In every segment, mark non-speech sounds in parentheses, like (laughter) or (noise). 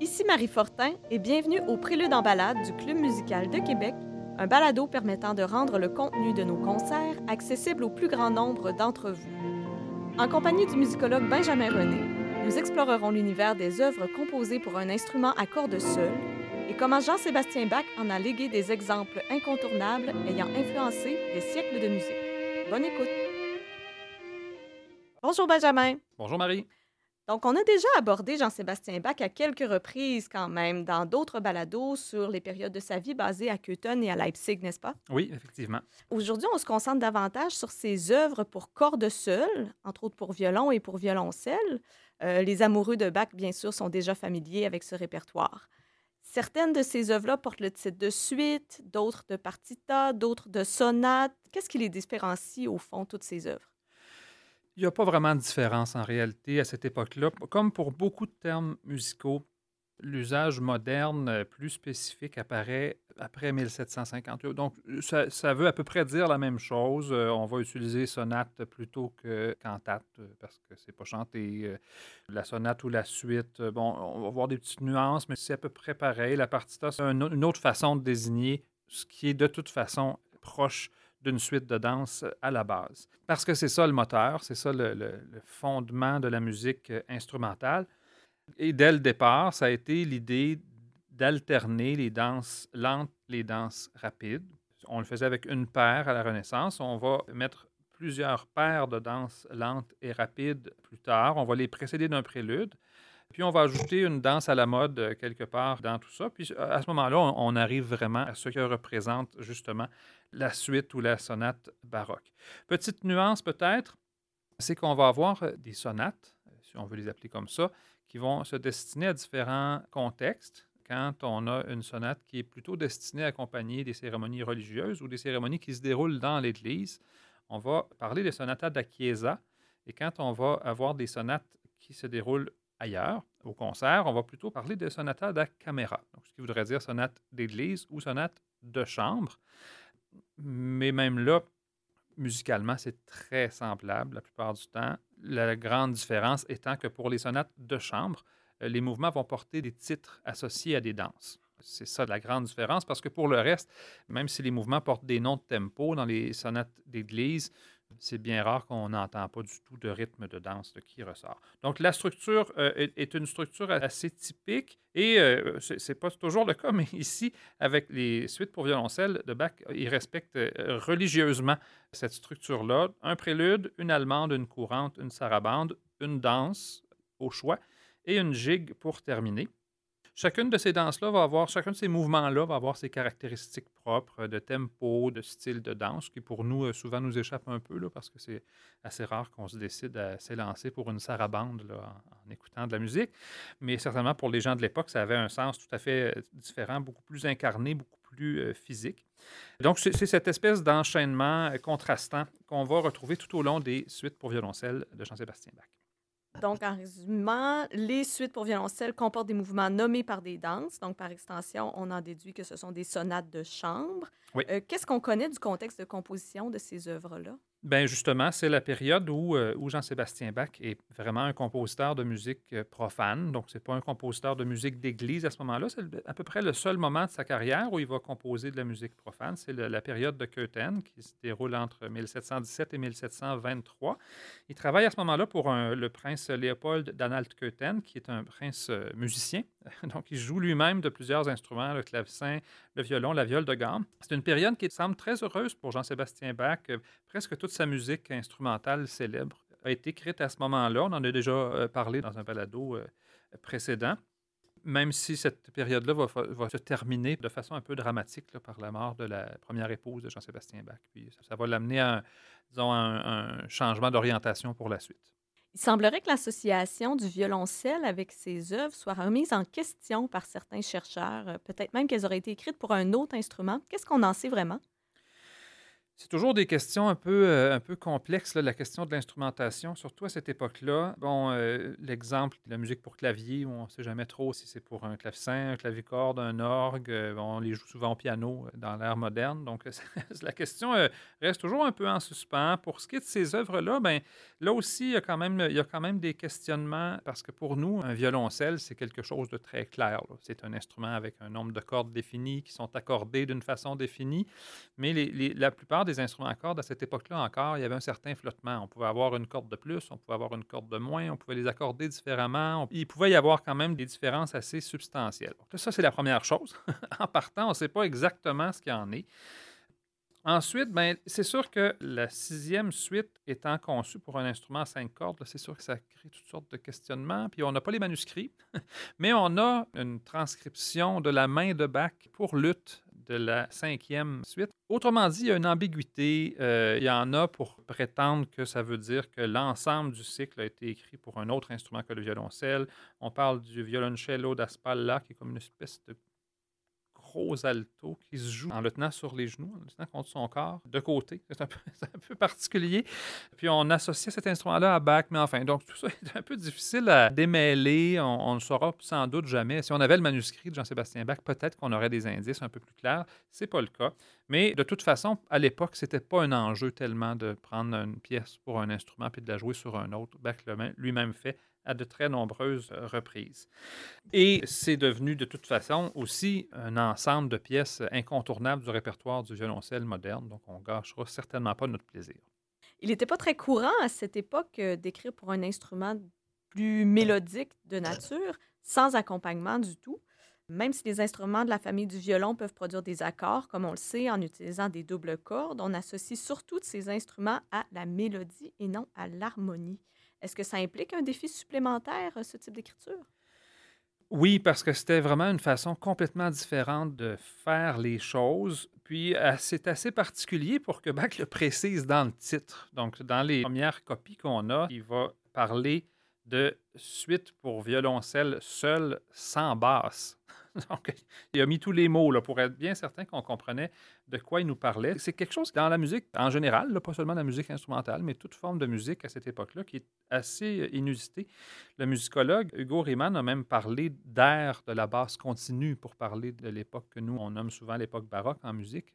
Ici Marie Fortin et bienvenue au Prélude en balade du Club musical de Québec, un balado permettant de rendre le contenu de nos concerts accessible au plus grand nombre d'entre vous. En compagnie du musicologue Benjamin René, nous explorerons l'univers des œuvres composées pour un instrument à cordes seules et comment Jean-Sébastien Bach en a légué des exemples incontournables ayant influencé des siècles de musique. Bonne écoute! Bonjour Benjamin. Bonjour Marie. Donc, on a déjà abordé Jean-Sébastien Bach à quelques reprises quand même dans d'autres balados sur les périodes de sa vie basées à Köthen et à Leipzig, n'est-ce pas? Oui, effectivement. Aujourd'hui, on se concentre davantage sur ses œuvres pour cordes seules, entre autres pour violon et pour violoncelle. Euh, les amoureux de Bach, bien sûr, sont déjà familiers avec ce répertoire. Certaines de ces œuvres-là portent le titre de suite, d'autres de partita, d'autres de sonate. Qu'est-ce qui les différencie au fond, toutes ces œuvres? Il n'y a pas vraiment de différence en réalité à cette époque-là. Comme pour beaucoup de termes musicaux, l'usage moderne euh, plus spécifique apparaît après 1758. Donc, ça, veut à peu près dire la même chose. Euh, on va utiliser sonate plutôt que cantate euh, parce que c'est pas chanté. La sonate ou la suite, bon, on va voir des petites nuances, mais c'est à peu près pareil. La partita, c'est une autre façon de désigner ce qui est de toute façon proche d'une suite de danse à la base. Parce que c'est ça le moteur, c'est ça le, fondement de la musique euh, instrumentale. Et dès le départ, ça a été l'idée d'alterner les danses lentes, les danses rapides. On le faisait avec une paire à la Renaissance. On va mettre plusieurs paires de danses lentes et rapides plus tard. On va les précéder d'un prélude. Puis on va ajouter une danse à la mode euh, quelque part dans tout ça. Puis à ce moment-là, on, arrive vraiment à ce que représente justement la suite ou la sonate baroque. Petite nuance peut-être, c'est qu'on va avoir euh, des sonates, si on veut les appeler comme ça, qui vont se destiner à différents contextes. Quand on a une sonate qui est plutôt destinée à accompagner des cérémonies religieuses ou des cérémonies qui se déroulent dans l'Église, on va parler des sonatas da Chiesa. Et quand on va avoir des sonates qui se déroulent ailleurs, au concert, on va plutôt parler de sonata da camera, donc ce qui voudrait dire sonate d'église ou sonate de chambre. Mais même là, musicalement, c'est très semblable la plupart du temps. La grande différence étant que pour les sonates de chambre, euh, les mouvements vont porter des titres associés à des danses. C'est ça la grande différence parce que pour le reste, même si les mouvements portent des noms de tempo dans les sonates d'église, c'est bien rare qu'on n'entend pas du tout de rythme de danse qui ressort. Donc, la structure euh, est, une structure assez typique et euh, ce n'est pas toujours le cas, (laughs) mais ici, avec les suites pour violoncelle de Bach, il respecte euh, religieusement cette structure-là. Un prélude, une allemande, une courante, une sarabande, une danse au choix et une gigue pour terminer. Chacune de ces danses-là va avoir, chacun de ces mouvements-là va avoir ses caractéristiques propres de tempo, de style de danse, qui pour nous, euh, souvent nous échappe un peu, là, parce que c'est assez rare qu'on se décide à s'élancer pour une sarabande en, écoutant de la musique. Mais certainement, pour les gens de l'époque, ça avait un sens tout à fait euh, différent, beaucoup plus incarné, beaucoup plus euh, physique. Donc, c'est cette espèce d'enchaînement contrastant qu'on va retrouver tout au long des suites pour violoncelle de Jean-Sébastien Bach. Donc, en résumant, les suites pour violoncelle comportent des mouvements nommés par des danses. Donc, par extension, on en déduit que ce sont des sonates de chambre. Euh, qu'est-ce qu'on connaît du contexte de composition de ces œuvres-là? Bien, justement, c'est la période où, euh, où Jean-Sébastien Bach est vraiment un compositeur de musique euh, profane. Donc, ce n'est pas un compositeur de musique d'église à ce moment-là. C'est à peu près le seul moment de sa carrière où il va composer de la musique profane. C'est la période de Köthen qui se déroule entre 1717 et 1723. Il travaille à ce moment-là pour le prince Léopold d'Anhalt-Köthen, qui est un prince euh, musicien. (laughs) Donc, il joue lui-même de plusieurs instruments, le clavecin, le violon, la viole de gamme. C'est une période qui semble très heureuse pour Jean-Sébastien Bach. Presque toute sa musique instrumentale célèbre a été écrite à ce moment-là. On en a déjà euh, parlé dans un balado euh, précédent. Même si cette période-là va, se terminer de façon un peu dramatique par la mort de la première épouse de Jean-Sébastien Bach. Puis ça, va l'amener à un changement d'orientation pour la suite. Il semblerait que l'association du violoncelle avec ses œuvres soit remise en question par certains chercheurs. Peut-être même qu'elles auraient été écrites pour un autre instrument. Qu'est-ce qu'on en sait vraiment? C'est toujours des questions un peu, euh, un peu complexes, la question de l'instrumentation, surtout à cette époque-là. Bon, euh, l'exemple de la musique pour clavier, on ne sait jamais trop si c'est pour un clavecin, un clavicorde, un orgue. euh, on les joue souvent au piano dans l'ère moderne. Donc, (laughs) la question reste toujours un peu en suspens. Pour ce qui est de ces œuvres-là, ben, là aussi, il y, a quand même, il y a quand même des questionnements parce que pour nous, un violoncelle, c'est quelque chose de très clair. C'est un instrument avec un nombre de cordes définies qui sont accordées d'une façon définie. Mais la plupart des instruments à cordes, à cette époque-là encore, il y avait un certain flottement. On pouvait avoir une corde de plus, on pouvait avoir une corde de moins, on pouvait les accorder différemment. Il pouvait y avoir quand même des différences assez substantielles. Donc, ça, c'est la première chose. (laughs) en partant, on ne sait pas exactement ce qu'il en est. Ensuite, ben, c'est sûr que la sixième suite étant conçue pour un instrument à cinq cordes, c'est sûr que ça crée toutes sortes de questionnements. Puis on n'a pas les manuscrits, (laughs) mais on a une transcription de la main de Bach pour lutte la cinquième suite. Autrement dit, il y a une ambiguïté. Euh, il y en a pour prétendre que ça veut dire que l'ensemble du cycle a été écrit pour un autre instrument que le violoncelle. On parle du violoncello da spalla, qui est comme une espèce de gros alto qui se joue en le tenant sur les genoux, en le tenant contre son corps, de côté. (laughs) C'est un, peu- particulier. Puis on associe cet instrument-là à Bach, mais enfin, donc (laughs) tout ça est un peu difficile à démêler. On, on ne saura sans doute jamais. Si on avait le manuscrit de Jean-Sébastien Bach, peut-être qu'on aurait des indices un peu plus clairs. C'est pas le cas. Mais de toute façon, à l'époque, c'était pas un enjeu tellement de prendre une pièce pour un instrument puis de la jouer sur un autre. Bach lui-même fait à de très nombreuses euh, reprises. Et c'est devenu de toute façon aussi un ensemble de pièces incontournables du répertoire du violoncelle moderne, donc on gâchera certainement pas notre plaisir. Il n'était pas très courant à cette époque euh, d'écrire pour un instrument plus mélodique de nature, sans accompagnement du tout. Même si les instruments de la famille du violon peuvent produire des accords, comme on le sait, en utilisant des doubles cordes, on associe surtout ces instruments à la mélodie et non à l'harmonie. Est-ce que ça implique un défi supplémentaire, euh, ce type d'écriture? Oui, parce que c'était vraiment une façon complètement différente de faire les choses. Puis euh, c'est assez particulier pour que Bach le précise dans le titre. Donc, dans les premières copies qu'on a, il va parler de suite pour violoncelle seul sans basse. (laughs) Donc, il a mis tous les mots là, pour être bien certain qu'on comprenait de quoi il nous parlait. C'est quelque chose dans la musique en général, pas seulement la musique instrumentale, mais toute forme de musique à cette époque-là qui est assez euh, inusité. Le musicologue Hugo Riemann a même parlé d'air de la basse continue pour parler de l'époque que nous, on nomme souvent l'époque baroque en musique,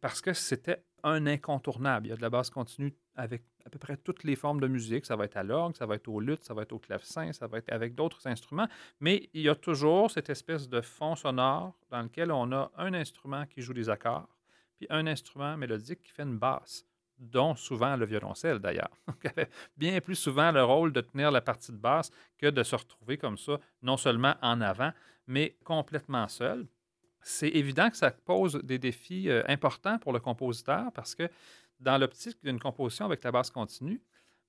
parce que c'était un incontournable. Il y a de la basse continue avec à peu près toutes les formes de musique. Ça va être à l'orgue, ça va être au luth, ça va être au clavecin, ça va être avec d'autres instruments. Mais il y a toujours cette espèce de fond sonore dans lequel on a un instrument qui joue des accords, puis un instrument mélodique qui fait une basse, dont souvent le violoncelle d'ailleurs, (laughs) qui avait bien plus souvent le rôle de tenir la partie de basse que de se retrouver comme ça, non seulement en avant, mais complètement seul. C'est évident que ça pose des défis euh, importants pour le compositeur parce que dans l'optique d'une composition avec la basse continue,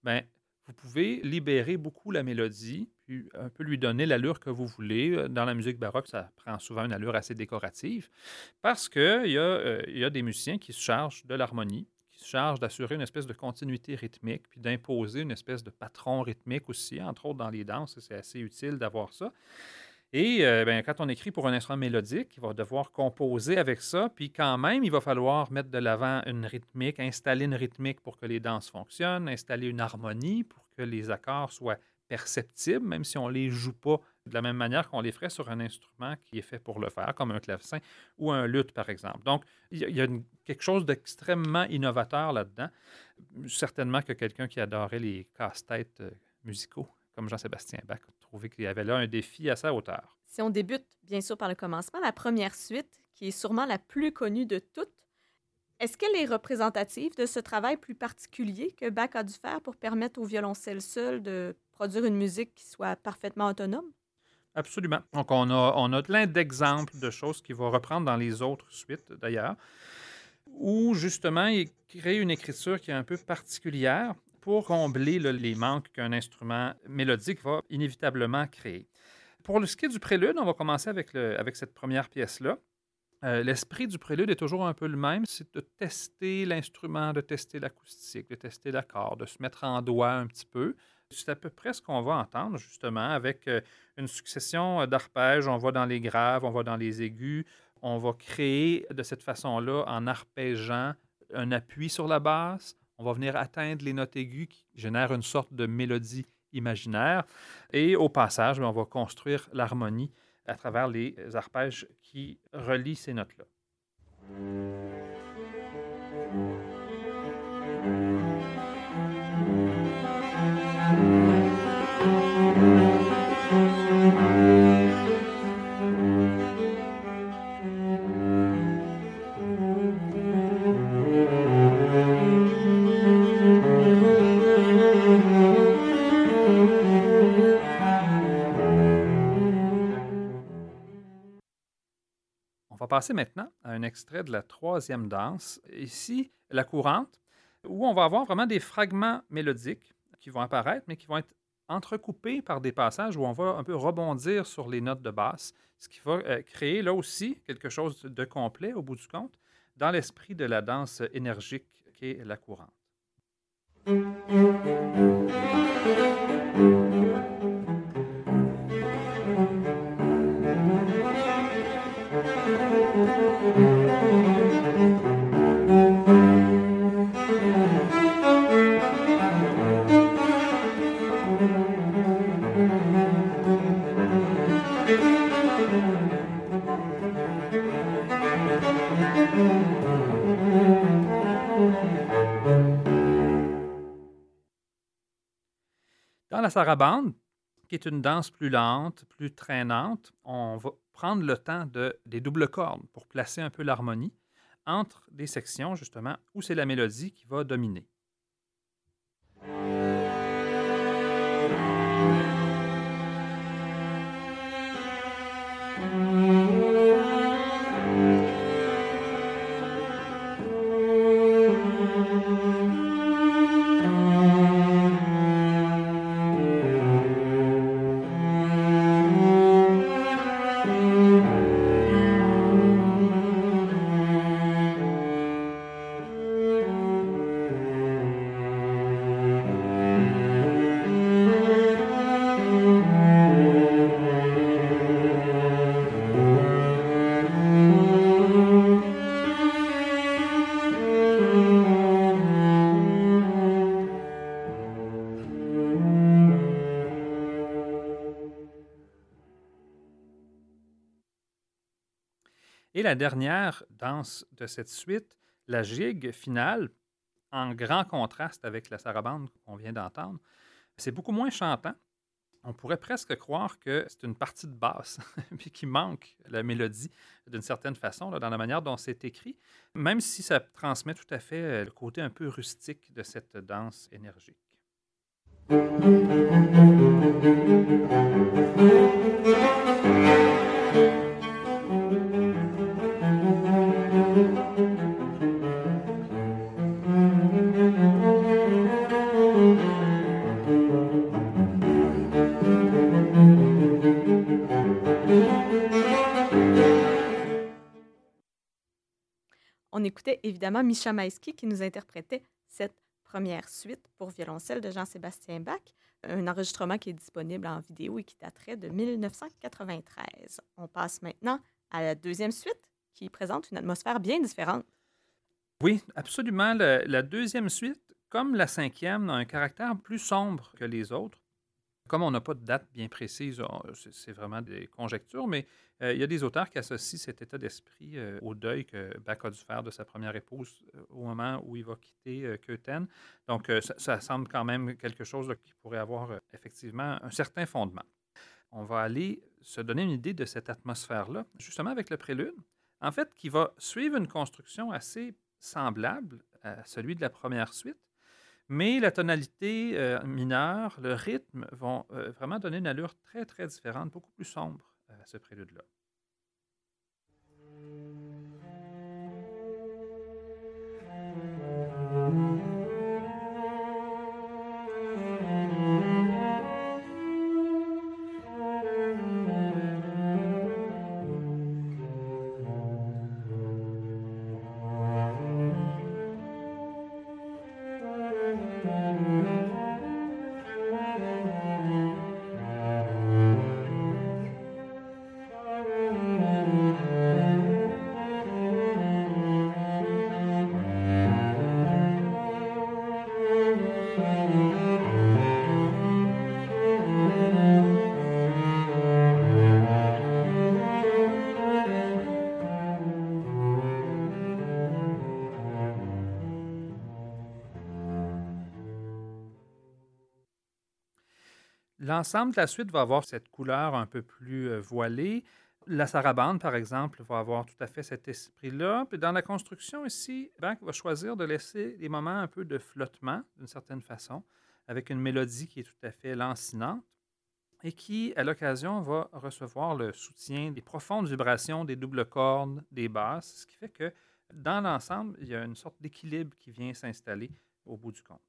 ben, vous pouvez libérer beaucoup la mélodie, puis un peu lui donner l'allure que vous voulez. Dans la musique baroque, ça prend souvent une allure assez décorative, parce qu'il y, a, euh, y a des musiciens qui se chargent de l'harmonie, qui se chargent d'assurer une espèce de continuité rythmique, puis d'imposer une espèce de patron rythmique aussi, entre autres dans les danses, c'est assez utile d'avoir ça. Et euh, ben, quand on écrit pour un instrument mélodique, il va devoir composer avec ça, puis quand même, il va falloir mettre de l'avant une rythmique, installer une rythmique pour que les danses fonctionnent, installer une harmonie pour que les accords soient perceptibles, même si on ne les joue pas de la même manière qu'on les ferait sur un instrument qui est fait pour le faire, comme un clavecin ou un luth, par exemple. Donc, il y a, quelque chose d'extrêmement innovateur là-dedans. Certainement que quelqu'un qui adorait les casse-têtes euh, musicaux, comme Jean-Sébastien Bach, trouvé qu'il y avait là un défi à sa hauteur. Si on débute, bien sûr, par le commencement, la première suite, qui est sûrement la plus connue de toutes, est-ce qu'elle est représentative de ce travail plus particulier que Bach a dû faire pour permettre au violoncelle seul de produire une musique qui soit parfaitement autonome? Absolument. Donc, on a, on a plein d'exemples de choses qu'il va reprendre dans les autres suites, d'ailleurs, où justement, il crée une écriture qui est un peu particulière pour combler les manques qu'un instrument mélodique va inévitablement créer. Pour ce qui est du prélude, on va commencer avec cette première pièce-là. Euh, L'esprit du prélude est toujours un peu le même, c'est de tester l'instrument, de tester l'acoustique, de tester l'accord, de se mettre en doigt un petit peu. C'est à peu près ce qu'on va entendre, justement, avec euh, une succession euh, d'arpèges. On va dans les graves, on va dans les aigus. On va créer de cette façon-là, en arpégeant un appui sur la basse. On va venir atteindre les notes aiguës qui génèrent une sorte de mélodie imaginaire. Et au passage, ben, on va construire l'harmonie à travers les arpèges qui relient ces notes-là. Passer maintenant à un extrait de la troisième danse, ici la courante, où on va avoir vraiment des fragments mélodiques qui vont apparaître, mais qui vont être entrecoupés par des passages où on va un peu rebondir sur les notes de basse, ce qui va euh, créer là aussi quelque chose de complet au bout du compte, dans l'esprit de la danse énergique qu'est la courante. Dans la sarabande, qui est une danse plus lente, plus traînante, on va prendre le temps de, des doubles cordes pour placer un peu l'harmonie entre des sections, justement, où c'est la mélodie qui va dominer. Et la dernière danse de cette suite, la gigue finale, en grand contraste avec la sarabande qu'on vient d'entendre, c'est beaucoup moins chantant. On pourrait presque croire que c'est une partie de basse, (laughs) puis qui manque la mélodie d'une certaine façon, dans la manière dont c'est écrit, même si ça transmet tout à fait euh, le côté un peu rustique de cette danse énergique. Écoutait évidemment Misha Maïski qui nous interprétait cette première suite pour violoncelle de Jean-Sébastien Bach, un enregistrement qui est disponible en vidéo et qui daterait de 1993. On passe maintenant à la deuxième suite qui présente une atmosphère bien différente. Oui, absolument. la deuxième suite, comme la cinquième, a un caractère plus sombre que les autres. Comme on n'a pas de date bien précise, c'est vraiment des conjectures, mais euh, il y a des auteurs qui associent cet état d'esprit euh, au deuil que Bach a dû faire de sa première épouse euh, au moment où il va quitter Köthen. Donc, ça, semble quand même quelque chose qui pourrait avoir effectivement un certain fondement. On va aller se donner une idée de cette atmosphère-là, justement avec le prélude, en fait, qui va suivre une construction assez semblable à celui de la première suite, mais la tonalité euh, mineure, le rythme vont euh, vraiment donner une allure très, très différente, beaucoup plus sombre euh, à ce prélude-là. L'ensemble de la suite va avoir cette couleur un peu plus euh, voilée. La sarabande, par exemple, va avoir tout à fait cet esprit-là. Puis dans la construction ici, Bach va choisir de laisser des moments un peu de flottement, d'une certaine façon, avec une mélodie qui est tout à fait lancinante et qui, à l'occasion, va recevoir le soutien des profondes vibrations des doubles cordes, des basses, ce qui fait que dans l'ensemble, il y a une sorte d'équilibre qui vient s'installer au bout du compte.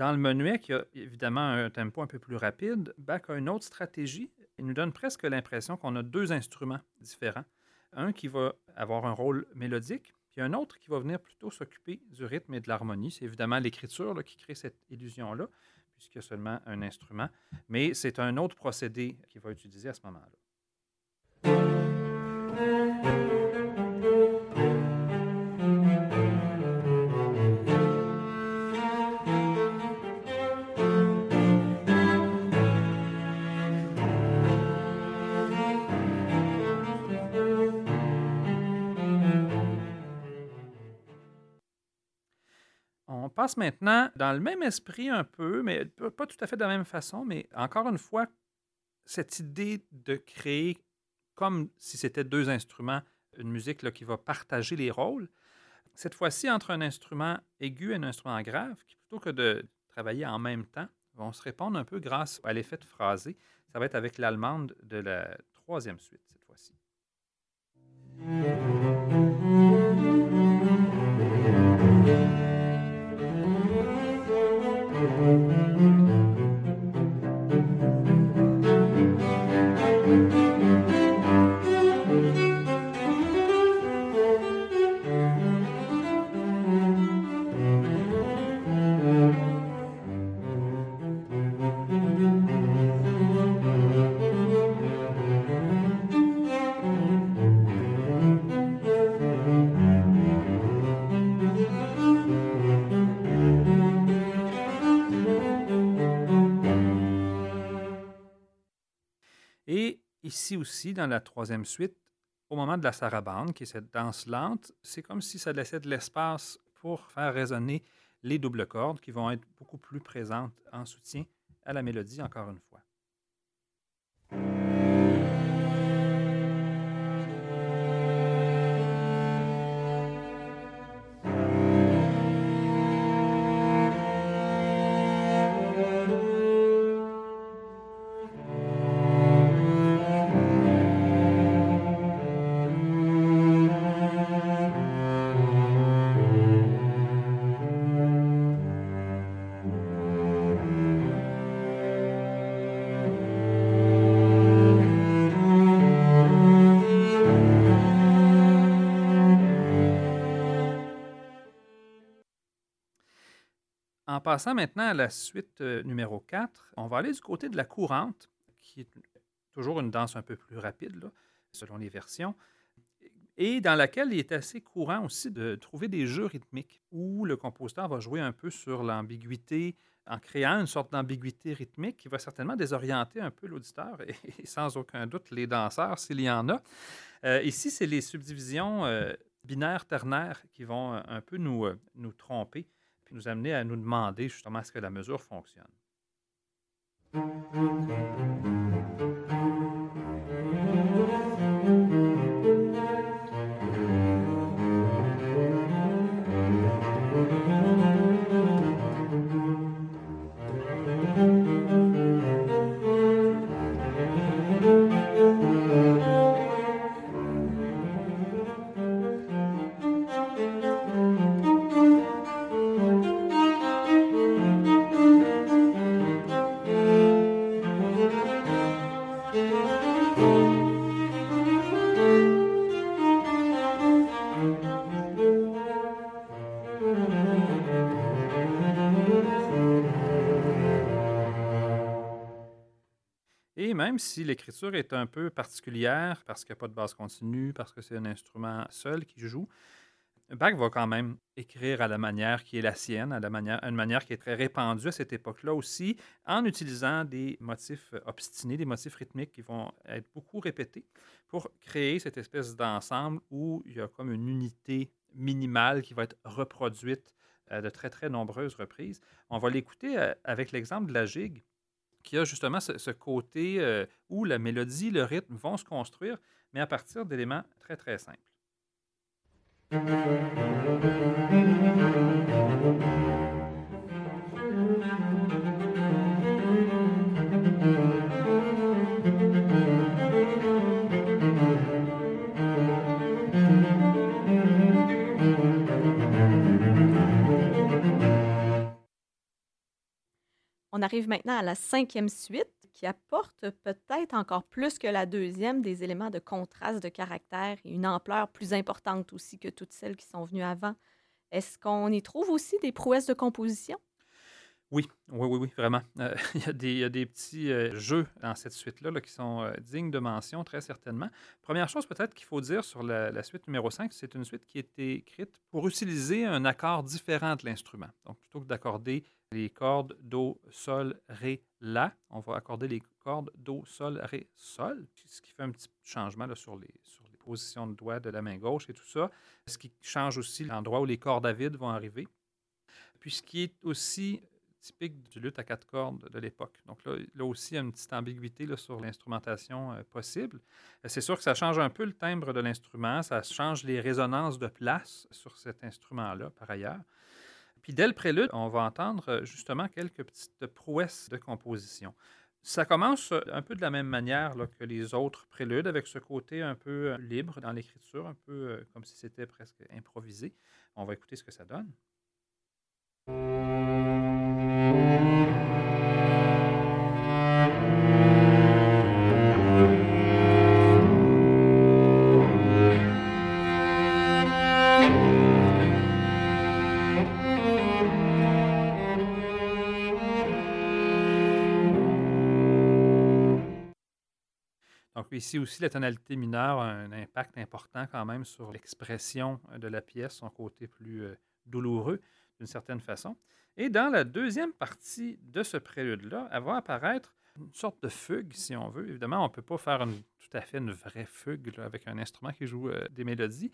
Dans le menuet, qui a évidemment un tempo un peu plus rapide, Bach a une autre stratégie. Il nous donne presque l'impression qu'on a deux instruments différents. Un qui va avoir un rôle mélodique, puis un autre qui va venir plutôt s'occuper du rythme et de l'harmonie. C'est évidemment l'écriture qui crée cette illusion-là, puisqu'il y a seulement un instrument. Mais c'est un autre procédé qu'il va utiliser à ce moment-là. Passe maintenant dans le même esprit un peu, mais pas tout à fait de la même façon, mais encore une fois, cette idée de créer comme si c'était deux instruments, une musique là, qui va partager les rôles. Cette fois-ci, entre un instrument aigu et un instrument grave, qui plutôt que de travailler en même temps, vont se répondre un peu grâce à l'effet de phrasé. Ça va être avec l'allemande de la troisième suite cette fois-ci. Música Aussi, dans la troisième suite, au moment de la sarabande, qui est cette danse lente, c'est comme si ça laissait de l'espace pour faire résonner les doubles cordes qui vont être beaucoup plus présentes en soutien à la mélodie, encore une fois. En passant maintenant à la suite euh, numéro 4, on va aller du côté de la courante, qui est toujours une danse un peu plus rapide, selon les versions, et dans laquelle il est assez courant aussi de trouver des jeux rythmiques où le compositeur va jouer un peu sur l'ambiguïté en créant une sorte d'ambiguïté rythmique qui va certainement désorienter un peu l'auditeur et, (laughs) sans aucun doute les danseurs s'il y en a. Euh, ici, c'est les subdivisions euh, binaires ternaires qui vont un peu nous, nous tromper nous amener à nous demander justement est-ce que la mesure fonctionne. Même si l'écriture est un peu particulière, parce qu'il n'y a pas de base continue, parce que c'est un instrument seul qui joue, Bach va quand même écrire à la manière qui est la sienne, à la manière, une manière qui est très répandue à cette époque-là aussi, en utilisant des motifs obstinés, des motifs rythmiques qui vont être beaucoup répétés pour créer cette espèce d'ensemble où il y a comme une unité minimale qui va être reproduite à de très, très nombreuses reprises. On va l'écouter euh, avec l'exemple de la gigue, qui a justement ce, côté euh, où la mélodie, le rythme vont se construire, mais à partir d'éléments très, très simples. On arrive maintenant à la cinquième suite qui apporte peut-être encore plus que la deuxième des éléments de contraste de caractère et une ampleur plus importante aussi que toutes celles qui sont venues avant. Est-ce qu'on y trouve aussi des prouesses de composition? Oui, oui, oui, oui, vraiment. Euh, (laughs) il, y a des, petits euh, jeux dans cette suite-là qui sont euh, dignes de mention, très certainement. Première chose peut-être qu'il faut dire sur la, la suite numéro 5, c'est une suite qui a été écrite pour utiliser un accord différent de l'instrument. Donc, plutôt que d'accorder les cordes Do, Sol, Ré, La. On va accorder les cordes Do, Sol, Ré, Sol, ce qui fait un petit changement là, sur, les, sur les positions de doigts de la main gauche et tout ça. Ce qui change aussi l'endroit où les cordes à vide vont arriver. Puis ce qui est aussi typique du luth à quatre cordes de l'époque. Donc là, là aussi, il y a une petite ambiguïté sur l'instrumentation euh, possible. C'est sûr que ça change un peu le timbre de l'instrument, ça change les résonances de place sur cet instrument-là, par ailleurs. Puis dès le prélude, on va entendre euh, justement quelques petites prouesses de composition. Ça commence euh, un peu de la même manière que les autres préludes, avec ce côté un peu euh, libre dans l'écriture, un peu comme si c'était presque improvisé. On va écouter ce que ça donne. Ici aussi, la tonalité mineure a un impact important quand même sur l'expression de la pièce, son côté plus euh, douloureux d'une certaine façon. Et dans la deuxième partie de ce prélude-là, elle va apparaître une sorte de fugue, si on veut. Évidemment, on ne peut pas faire tout à fait une vraie fugue avec un instrument qui joue euh, des mélodies,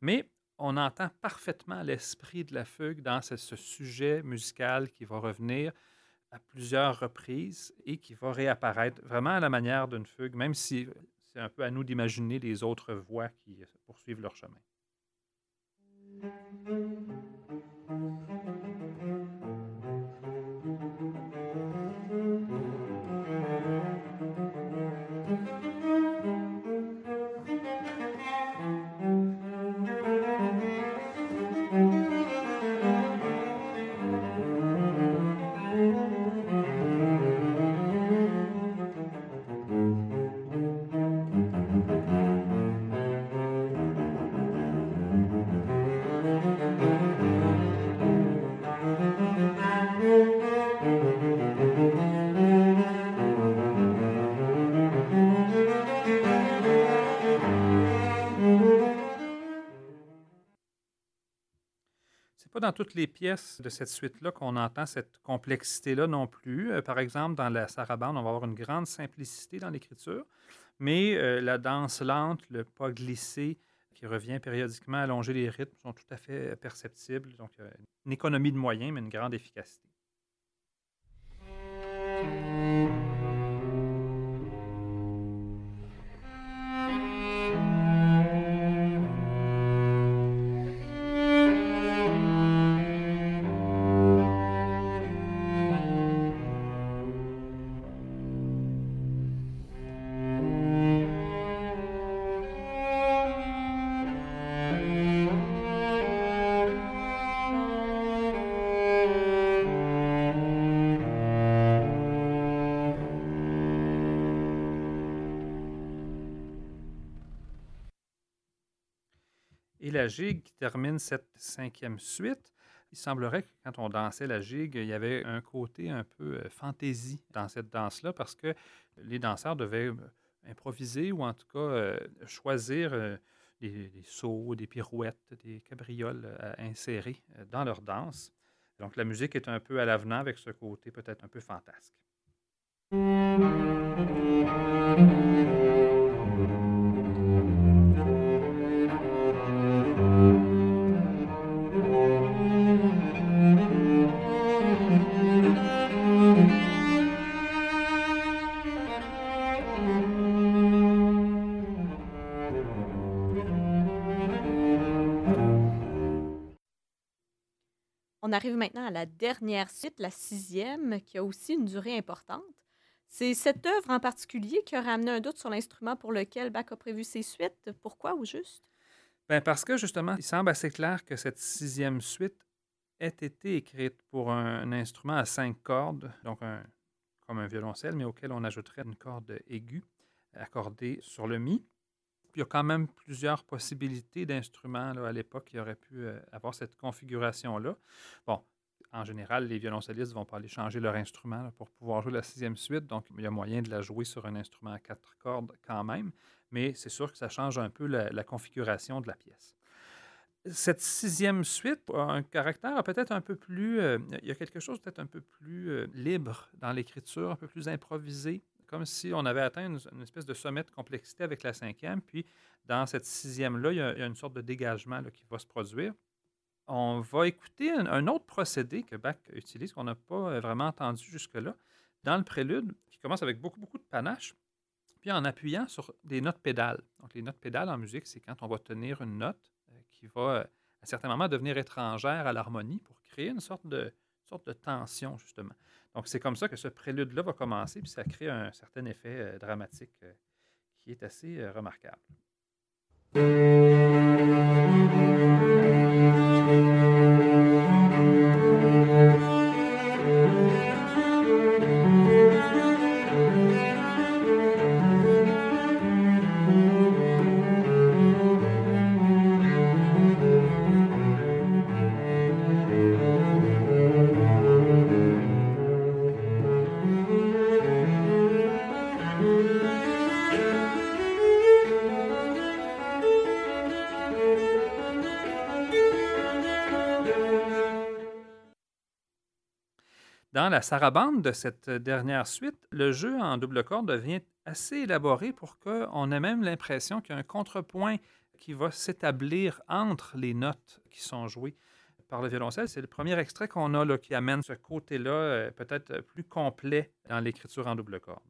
mais on entend parfaitement l'esprit de la fugue dans ce sujet musical qui va revenir à plusieurs reprises et qui va réapparaître vraiment à la manière d'une fugue, même si c'est un peu à nous d'imaginer les autres voix qui poursuivent leur chemin. Dans toutes les pièces de cette suite-là qu'on entend cette complexité-là non plus. Euh, par exemple, dans la sarabande, on va avoir une grande simplicité dans l'écriture, mais euh, la danse lente, le pas glissé qui revient périodiquement allonger les rythmes sont tout à fait perceptibles. Donc, une économie de moyens, mais une grande efficacité. Gigue qui termine cette cinquième suite il semblerait que quand on dansait la gigue, il y avait un côté un peu euh, fantaisie dans cette danse-là parce que les danseurs devaient euh, improviser ou en tout cas euh, choisir des, des, sauts, des pirouettes, des cabrioles à insérer dans leur danse. Donc la musique est un peu à l'avenant avec ce côté peut-être un peu fantasque. Arrive maintenant à la dernière suite, la sixième, qui a aussi une durée importante. C'est cette œuvre en particulier qui a ramené un doute sur l'instrument pour lequel Bach a prévu ses suites. Pourquoi au juste? Bien, parce que justement, il semble assez clair que cette sixième suite ait été écrite pour un, instrument à cinq cordes, donc comme un violoncelle, mais auquel on ajouterait une corde aiguë accordée sur le mi il y a quand même plusieurs possibilités d'instruments à l'époque qui auraient pu euh, avoir cette configuration-là. Bon, en général, les violoncellistes ne vont pas aller changer leur instrument pour pouvoir jouer la sixième suite, donc il y a moyen de la jouer sur un instrument à quatre cordes quand même, mais c'est sûr que ça change un peu la, configuration de la pièce. Cette sixième suite a un caractère peut-être un peu plus... Euh, il y a quelque chose peut-être un peu plus euh, libre dans l'écriture, un peu plus improvisé comme si on avait atteint une, espèce de sommet de complexité avec la cinquième, puis dans cette sixième-là, il, y a une sorte de dégagement qui va se produire. On va écouter un, autre procédé que Bach utilise, qu'on n'a pas euh, vraiment entendu jusque-là, dans le prélude, qui commence avec beaucoup, beaucoup de panache, puis en appuyant sur des notes pédales. Donc, les notes pédales en musique, c'est quand on va tenir une note euh, qui va, euh, à certains moments, devenir étrangère à l'harmonie pour créer une sorte de, sorte de tension, justement. Donc, c'est comme ça que ce prélude-là va commencer, puis ça crée un certain effet euh, dramatique euh, qui est assez euh, remarquable. La sarabande de cette dernière suite, le jeu en double corde devient assez élaboré pour qu'on ait même l'impression qu'il y a un contrepoint qui va s'établir entre les notes qui sont jouées par le violoncelle. C'est le premier extrait qu'on a là, qui amène ce côté-là euh, peut-être plus complet dans l'écriture en double corde.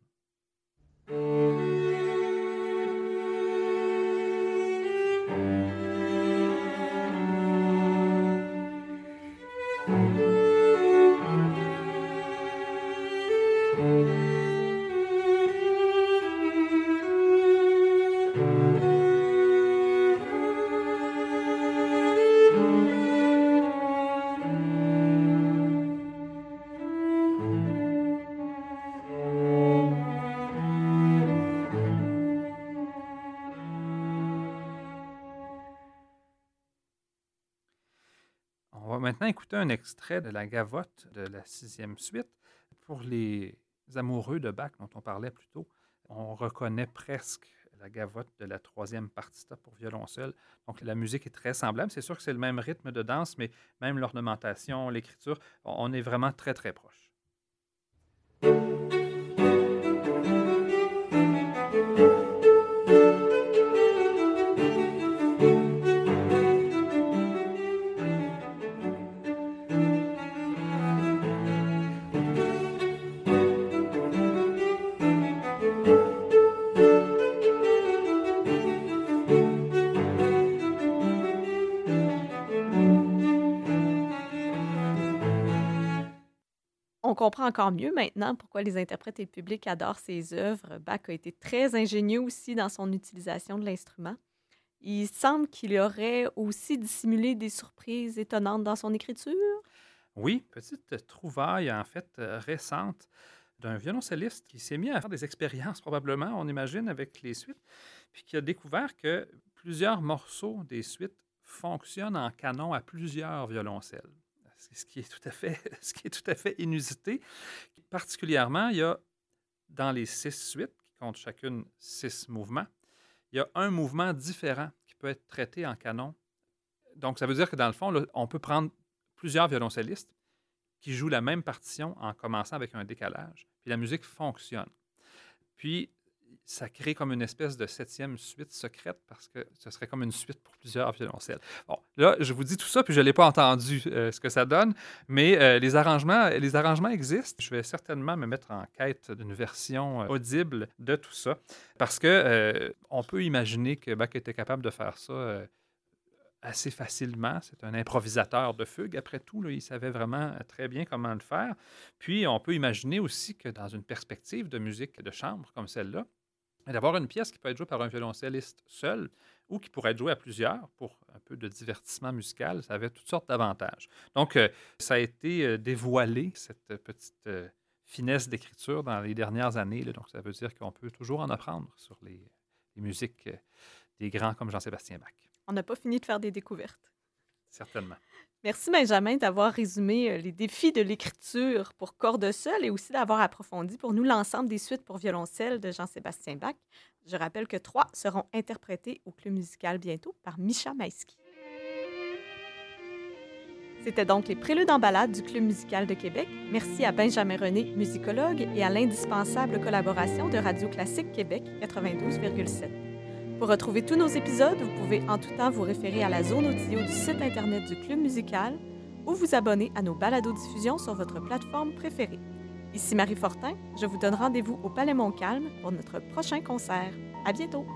Écouter un extrait de la gavotte de la sixième suite. Pour les amoureux de Bach dont on parlait plus tôt, on reconnaît presque la gavotte de la troisième partita pour violon seul. Donc la musique est très semblable. C'est sûr que c'est le même rythme de danse, mais même l'ornementation, l'écriture, on est vraiment très très proche. Comprend encore mieux maintenant pourquoi les interprètes et le public adorent ses œuvres. Bach a été très ingénieux aussi dans son utilisation de l'instrument. Il semble qu'il aurait aussi dissimulé des surprises étonnantes dans son écriture. Oui, petite trouvaille en fait euh, récente d'un violoncelliste qui s'est mis à faire des expériences probablement, on imagine, avec les suites, puis qui a découvert que plusieurs morceaux des suites fonctionnent en canon à plusieurs violoncelles ce qui est tout à fait, (laughs) ce qui est tout à fait inusité. Particulièrement, il y a dans les six suites, qui comptent chacune six mouvements, il y a un mouvement différent qui peut être traité en canon. Donc, ça veut dire que dans le fond, on peut prendre plusieurs violoncellistes qui jouent la même partition en commençant avec un décalage, puis la musique fonctionne. Puis, ça crée comme une espèce de septième suite secrète parce que ce serait comme une suite pour plusieurs violoncelles. Bon, là, je vous dis tout ça, puis je ne l'ai pas entendu euh, ce que ça donne, mais euh, les, arrangements, les arrangements existent. Je vais certainement me mettre en quête d'une version euh, audible de tout ça parce que on peut imaginer que Bach était capable de faire ça assez facilement. C'est un improvisateur de fugue. Après tout, il savait vraiment très bien comment le faire. Puis, on peut imaginer aussi que dans une perspective de musique de chambre comme celle-là, d'avoir une pièce qui peut être jouée par un violoncelliste seul ou qui pourrait être jouée à plusieurs pour un peu de divertissement musical, ça avait toutes sortes d'avantages. Donc, euh, ça a été euh, dévoilé, cette petite euh, finesse d'écriture dans les dernières années. donc, ça veut dire qu'on peut toujours en apprendre sur les, les musiques des grands comme Jean-Sébastien Bach. On n'a pas fini de faire des découvertes. Merci Benjamin d'avoir résumé euh, les défis de l'écriture pour cordes seules et aussi d'avoir approfondi pour nous l'ensemble des suites pour violoncelle de Jean-Sébastien Bach. Je rappelle que trois seront interprétées au Club musical bientôt par Misha Maïski. C'était donc les préludes en balade du Club musical de Québec. Merci à Benjamin René, musicologue, et à l'indispensable collaboration de Radio Classique Québec 92,7. Pour retrouver tous nos épisodes, vous pouvez en tout temps vous référer à la zone audio du site Internet du Club musical ou vous abonner à nos balados-diffusions sur votre plateforme préférée. Ici Marie Fortin, je vous donne rendez-vous au Palais Montcalm pour notre prochain concert. À bientôt!